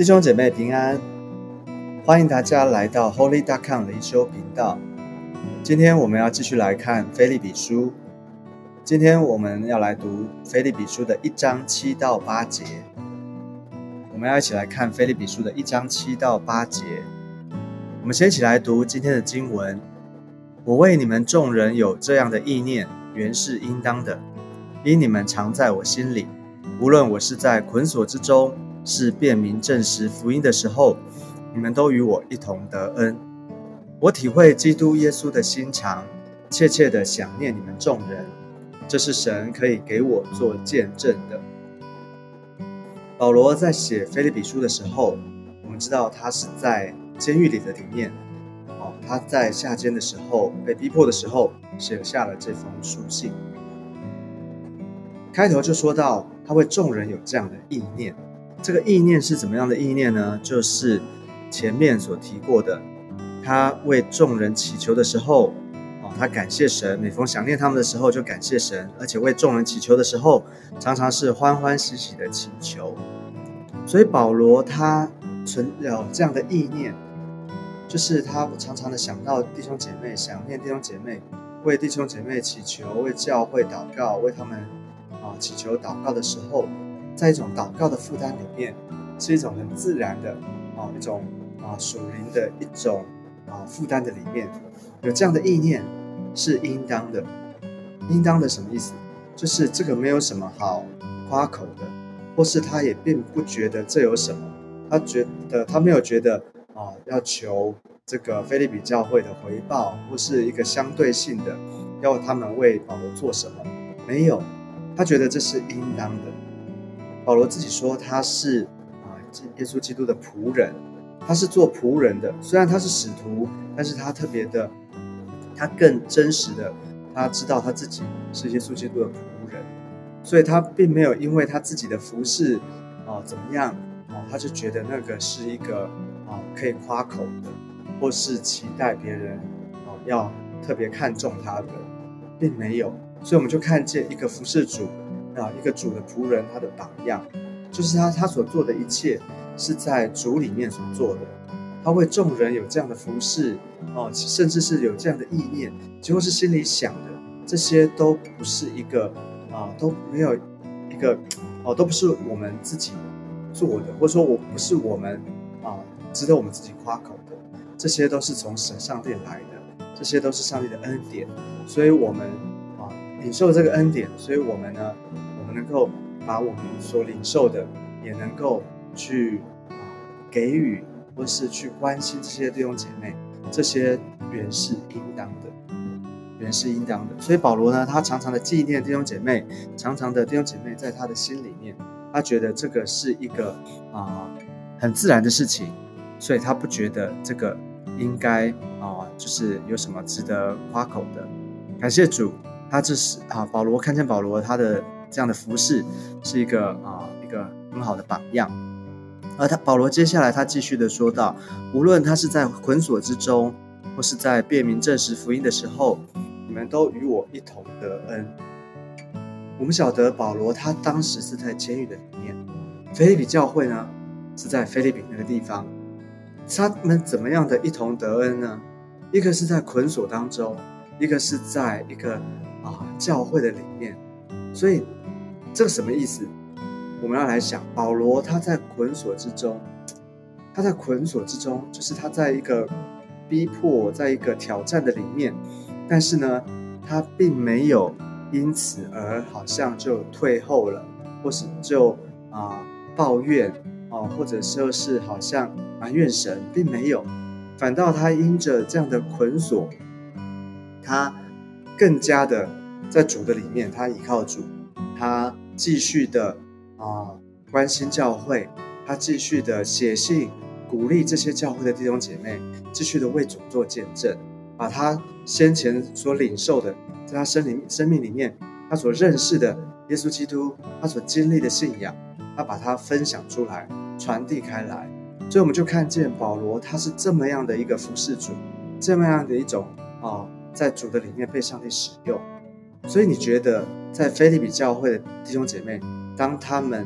弟兄姐妹平安，欢迎大家来到 Holy Duck c o m 灵修频道。今天我们要继续来看《菲利比书》，今天我们要来读《菲利比书》的一章七到八节。我们要一起来看《菲利比书》的一章七到八节。我们先一起来读今天的经文：我为你们众人有这样的意念，原是应当的，因你们常在我心里。无论我是在捆锁之中，是辨明证实福音的时候，你们都与我一同得恩。我体会基督耶稣的心肠，切切的想念你们众人。这是神可以给我做见证的。保罗在写菲利比书的时候，我们知道他是在监狱里的里面，哦，他在下监的时候被逼迫的时候，写下了这封书信。开头就说到。他为众人有这样的意念，这个意念是怎么样的意念呢？就是前面所提过的，他为众人祈求的时候，哦，他感谢神，每逢想念他们的时候就感谢神，而且为众人祈求的时候，常常是欢欢喜喜的祈求。所以保罗他存有这样的意念，就是他常常的想到弟兄姐妹，想念弟兄姐妹，为弟兄姐妹祈求，为教会祷告，为他们。啊，祈求祷告的时候，在一种祷告的负担里面，是一种很自然的啊，一种啊属灵的一种啊负担的里面，有这样的意念是应当的。应当的什么意思？就是这个没有什么好夸口的，或是他也并不觉得这有什么，他觉得他没有觉得啊要求这个菲利比教会的回报，或是一个相对性的要他们为保罗做什么，没有。他觉得这是应当的。保罗自己说他是啊，耶稣基督的仆人，他是做仆人的。虽然他是使徒，但是他特别的，他更真实的，他知道他自己是耶稣基督的仆人，所以他并没有因为他自己的服饰啊怎么样啊，他就觉得那个是一个啊可以夸口的，或是期待别人啊要特别看重他的，并没有。所以我们就看见一个服侍主啊，一个主的仆人，他的榜样，就是他他所做的一切是在主里面所做的。他为众人有这样的服侍哦，甚至是有这样的意念，几乎是心里想的，这些都不是一个啊，都没有一个哦，都不是我们自己做的，或者说我不是我们啊值得我们自己夸口的，这些都是从神上帝来的，这些都是上帝的恩典，所以我们啊。领受这个恩典，所以我们呢，能够把我们所领受的，也能够去啊给予，或是去关心这些弟兄姐妹，这些原是应当的，原是应当的。所以保罗呢，他常常的纪念弟兄姐妹，常常的弟兄姐妹在他的心里面，他觉得这个是一个啊很自然的事情，所以他不觉得这个应该啊就是有什么值得夸口的。感谢主。他这是啊，保罗看见保罗他的这样的服饰是一个啊一个很好的榜样，而他保罗接下来他继续的说道：无论他是在捆锁之中，或是在辨明证实福音的时候，你们都与我一同得恩。我们晓得保罗他当时是在监狱的里面，菲利比教会呢是在菲利比那个地方，他们怎么样的一同得恩呢？一个是在捆锁当中，一个是在一个。啊，教会的里面，所以这个什么意思？我们要来想，保罗他在捆锁之中，他在捆锁之中，就是他在一个逼迫，在一个挑战的里面，但是呢，他并没有因此而好像就退后了，或是就啊抱怨啊，或者说是好像埋怨神，并没有，反倒他因着这样的捆锁，他。更加的在主的里面，他依靠主，他继续的啊关心教会，他继续的写信鼓励这些教会的弟兄姐妹，继续的为主做见证，把他先前所领受的，在他生灵生命里面，他所认识的耶稣基督，他所经历的信仰，他把它分享出来，传递开来。所以我们就看见保罗，他是这么样的一个服侍主，这么样的一种啊。在主的里面被上帝使用，所以你觉得在菲利比教会的弟兄姐妹，当他们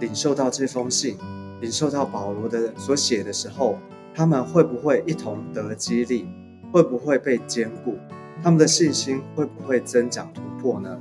领受到这封信，领受到保罗的所写的时候，他们会不会一同得激励？会不会被兼顾？他们的信心会不会增长突破呢？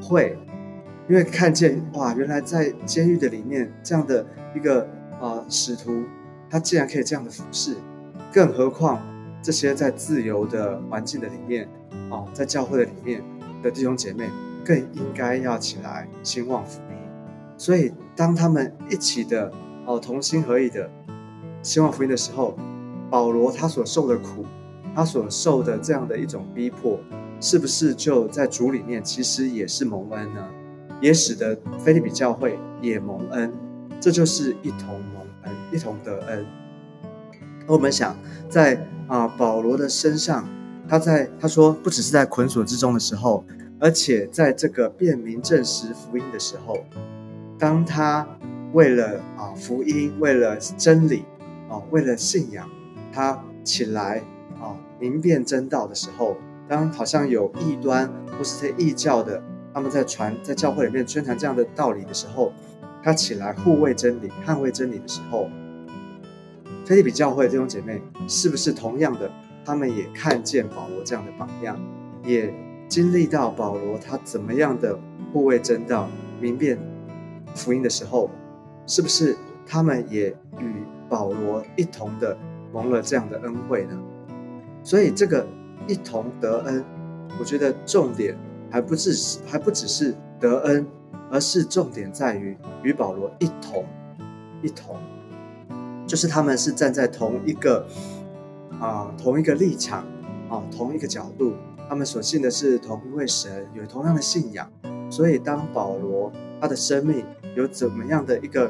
会，因为看见哇，原来在监狱的里面这样的一个啊使徒，他竟然可以这样的服侍，更何况这些在自由的环境的里面啊，在教会的里面的弟兄姐妹，更应该要起来兴旺福音。所以，当他们一起的哦同心合意的兴旺福音的时候，保罗他所受的苦。他所受的这样的一种逼迫，是不是就在主里面其实也是蒙恩呢？也使得菲利比教会也蒙恩，这就是一同蒙恩，一同得恩。我们想在啊保罗的身上，他在他说不只是在捆锁之中的时候，而且在这个辨明证实福音的时候，当他为了啊福音，为了真理，啊为了信仰，他起来。啊，明辨真道的时候，当好像有异端或是些异教的，他们在传在教会里面宣传这样的道理的时候，他起来护卫真理、捍卫真理的时候，菲利比教会弟兄姐妹是不是同样的？他们也看见保罗这样的榜样，也经历到保罗他怎么样的护卫真道、明辨福音的时候，是不是他们也与保罗一同的蒙了这样的恩惠呢？所以这个一同得恩，我觉得重点还不只是还不只是得恩，而是重点在于与保罗一同一同，就是他们是站在同一个啊同一个立场啊同一个角度，他们所信的是同一位神，有同样的信仰。所以当保罗他的生命有怎么样的一个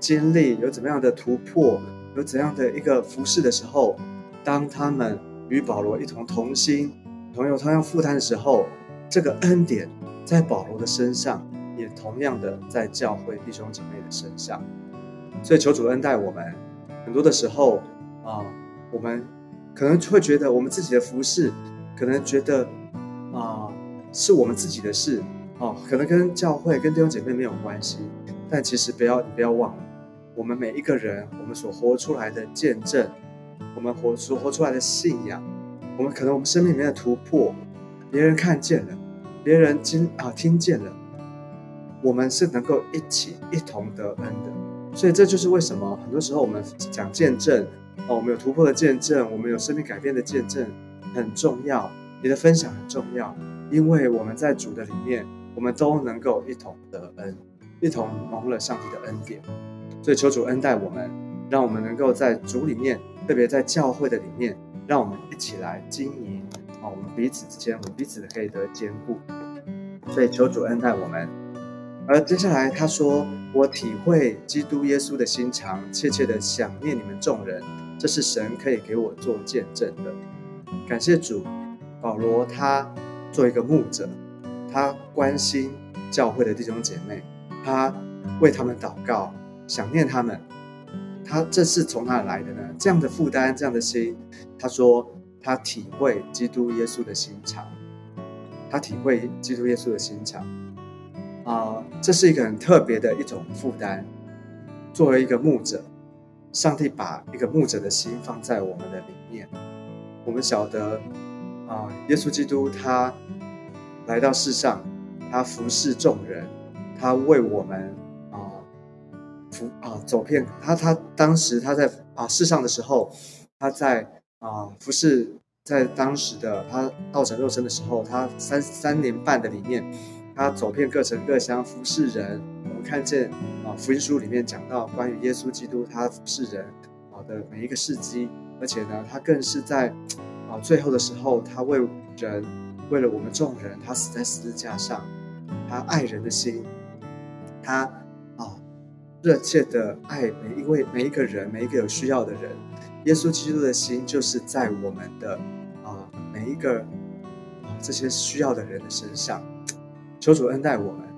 经历，有怎么样的突破，有怎样的一个服饰的时候，当他们。与保罗一同同心，同有同样负担的时候，这个恩典在保罗的身上，也同样的在教会弟兄姐妹的身上。所以求主恩待我们。很多的时候啊，我们可能会觉得我们自己的服饰，可能觉得啊是我们自己的事哦，可能跟教会跟弟兄姐妹没有关系。但其实不要不要忘了，我们每一个人，我们所活出来的见证。我们活所活出来的信仰，我们可能我们生命里面的突破，别人看见了，别人经啊听见了，我们是能够一起一同得恩的。所以这就是为什么很多时候我们讲见证哦，我们有突破的见证，我们有生命改变的见证很重要，你的分享很重要，因为我们在主的里面，我们都能够一同得恩，一同蒙了上帝的恩典。所以求主恩待我们，让我们能够在主里面。特别在教会的里面，让我们一起来经营啊，我们彼此之间，我们彼此可以得兼顾。所以求主恩待我们。而接下来他说：“我体会基督耶稣的心肠，切切的想念你们众人，这是神可以给我做见证的。感谢主，保罗他做一个牧者，他关心教会的弟兄姐妹，他为他们祷告，想念他们。”他这是从哪来的呢？这样的负担，这样的心，他说他体会基督耶稣的心肠，他体会基督耶稣的心肠，啊，这是一个很特别的一种负担。作为一个牧者，上帝把一个牧者的心放在我们的里面。我们晓得，啊，耶稣基督他来到世上，他服侍众人，他为我们啊。服啊，走遍他，他当时他在啊世上的时候，他在啊服侍，在当时的他道成肉身的时候，他三三年半的里面，他走遍各城各乡服侍人。我们看见啊福音书里面讲到关于耶稣基督他服侍人啊的每一个事迹，而且呢，他更是在啊最后的时候，他为人，为了我们众人，他死在十字架上，他爱人的心，他啊。热切的爱每一位每一个人，每一个有需要的人。耶稣基督的心就是在我们的啊每一个啊这些需要的人的身上。求主恩待我们。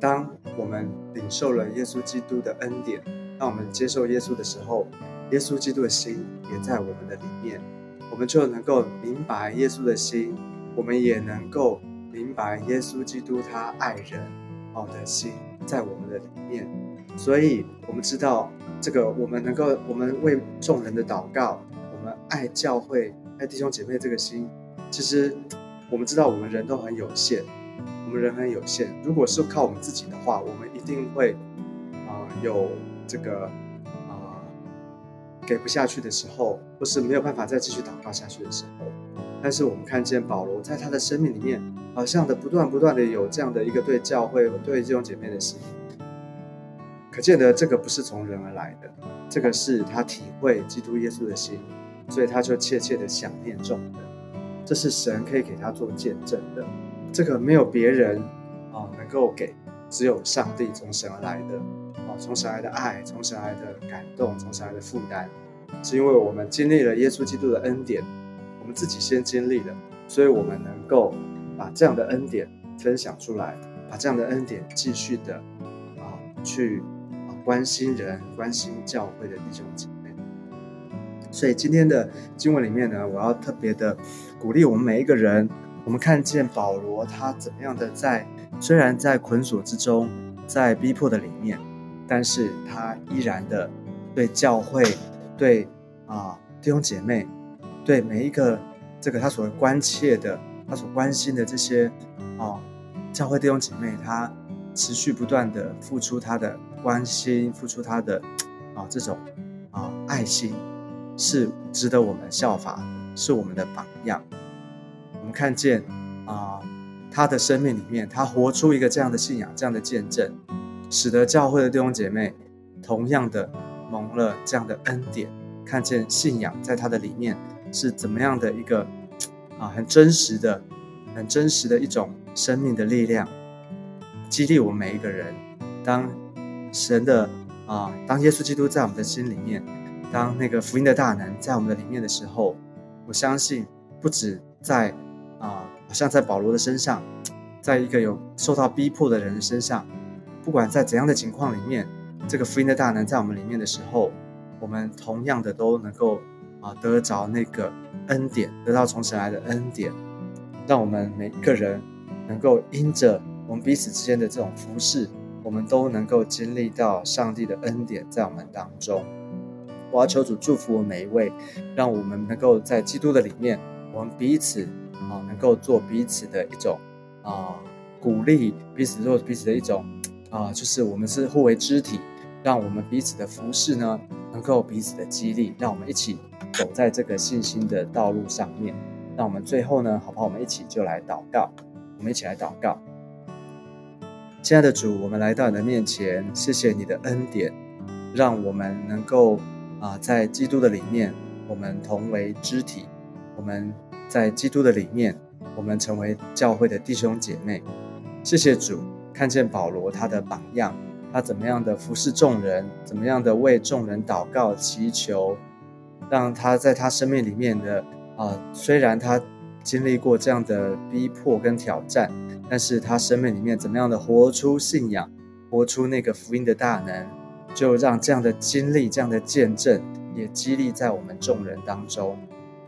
当我们领受了耶稣基督的恩典，当我们接受耶稣的时候，耶稣基督的心也在我们的里面，我们就能够明白耶稣的心，我们也能够明白耶稣基督他爱人好的心在我们的里面。所以我们知道这个，我们能够，我们为众人的祷告，我们爱教会、爱弟兄姐妹这个心，其实我们知道我们人都很有限，我们人很有限。如果是靠我们自己的话，我们一定会啊有这个啊给不下去的时候，或是没有办法再继续祷告下去的时候。但是我们看见保罗在他的生命里面，好像的不断不断的有这样的一个对教会、对弟兄姐妹的心，可见得这个不是从人而来的，这个是他体会基督耶稣的心，所以他就切切的想念众人，这是神可以给他做见证的，这个没有别人啊能够给，只有上帝从神而来的，啊从神来的爱，从神来的感动，从神来的负担，是因为我们经历了耶稣基督的恩典。我们自己先经历了，所以我们能够把这样的恩典分享出来，把这样的恩典继续的啊去啊关心人、关心教会的弟兄姐妹。所以今天的经文里面呢，我要特别的鼓励我们每一个人。我们看见保罗他怎么样的在虽然在捆锁之中，在逼迫的里面，但是他依然的对教会、对啊弟兄姐妹。对每一个这个他所关切的、他所关心的这些啊教会弟兄姐妹，他持续不断的付出他的关心，付出他的啊这种啊爱心，是值得我们效法，是我们的榜样。看见啊他的生命里面，他活出一个这样的信仰、这样的见证，使得教会的弟兄姐妹同样的蒙了这样的恩典，看见信仰在他的里面。是怎么样的一个啊，很真实的、很真实的一种生命的力量，激励我们每一个人。当神的啊，当耶稣基督在我们的心里面，当那个福音的大能在我们的里面的时候，我相信不止在，好像在保罗的身上，在一个有受到逼迫的人身上，不管在怎样的情况里面，这个福音的大能在我们里面的时候，我们同样的都能够。啊，得着那个恩典，得到从神来的恩典，让我们每一个人能够因着我们彼此之间的这种服侍，我们都能够经历到上帝的恩典在我们当中。我要求主祝福我每一位，让我们能够在基督的里面，我们彼此啊，能够做彼此的一种啊鼓励，彼此做彼此的一种啊，就是我们是互为肢体，让我们彼此的服侍呢，能够彼此的激励，让我们一起。走在这个信心的道路上面，那我们最后呢，好不好？我们一起就来祷告，我们一起来祷告。亲爱的主，我们来到你的面前，谢谢你的恩典，让我们能够啊，在基督的里面，我们同为肢体；我们在基督的里面，我们成为教会的弟兄姐妹。谢谢主，看见保罗他的榜样，他怎么样的服侍众人，怎么样的为众人祷告祈求。让他在他生命里面的啊，虽然他经历过这样的逼迫跟挑战，但是他生命里面怎么样的活出信仰，活出那个福音的大能，就让这样的经历、这样的见证也激励在我们众人当中。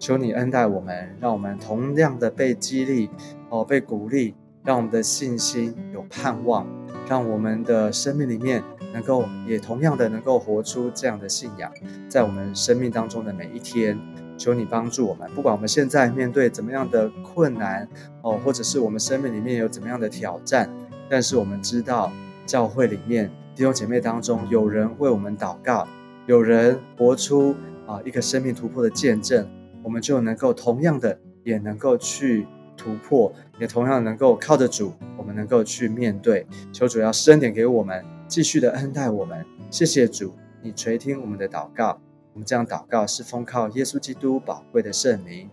求你恩待我们，让我们同样的被激励哦，被鼓励，让我们的信心有盼望，让我们的生命里面。能够也同样的能够活出这样的信仰，在我们生命当中的每一天，求你帮助我们。不管我们现在面对怎么样的困难哦，或者是我们生命里面有怎么样的挑战，但是我们知道教会里面弟兄姐妹当中有人为我们祷告，有人活出啊一个生命突破的见证，我们就能够同样的也能够去突破，也同样能够靠着主，我们能够去面对。求主要施恩点给我们。继续的恩待我们，谢谢主，你垂听我们的祷告。我们这样祷告是奉靠耶稣基督宝贵的圣名，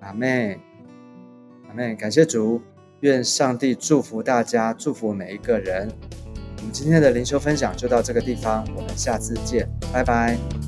阿妹，阿妹，感谢主，愿上帝祝福大家，祝福每一个人。我们今天的灵修分享就到这个地方，我们下次见，拜拜。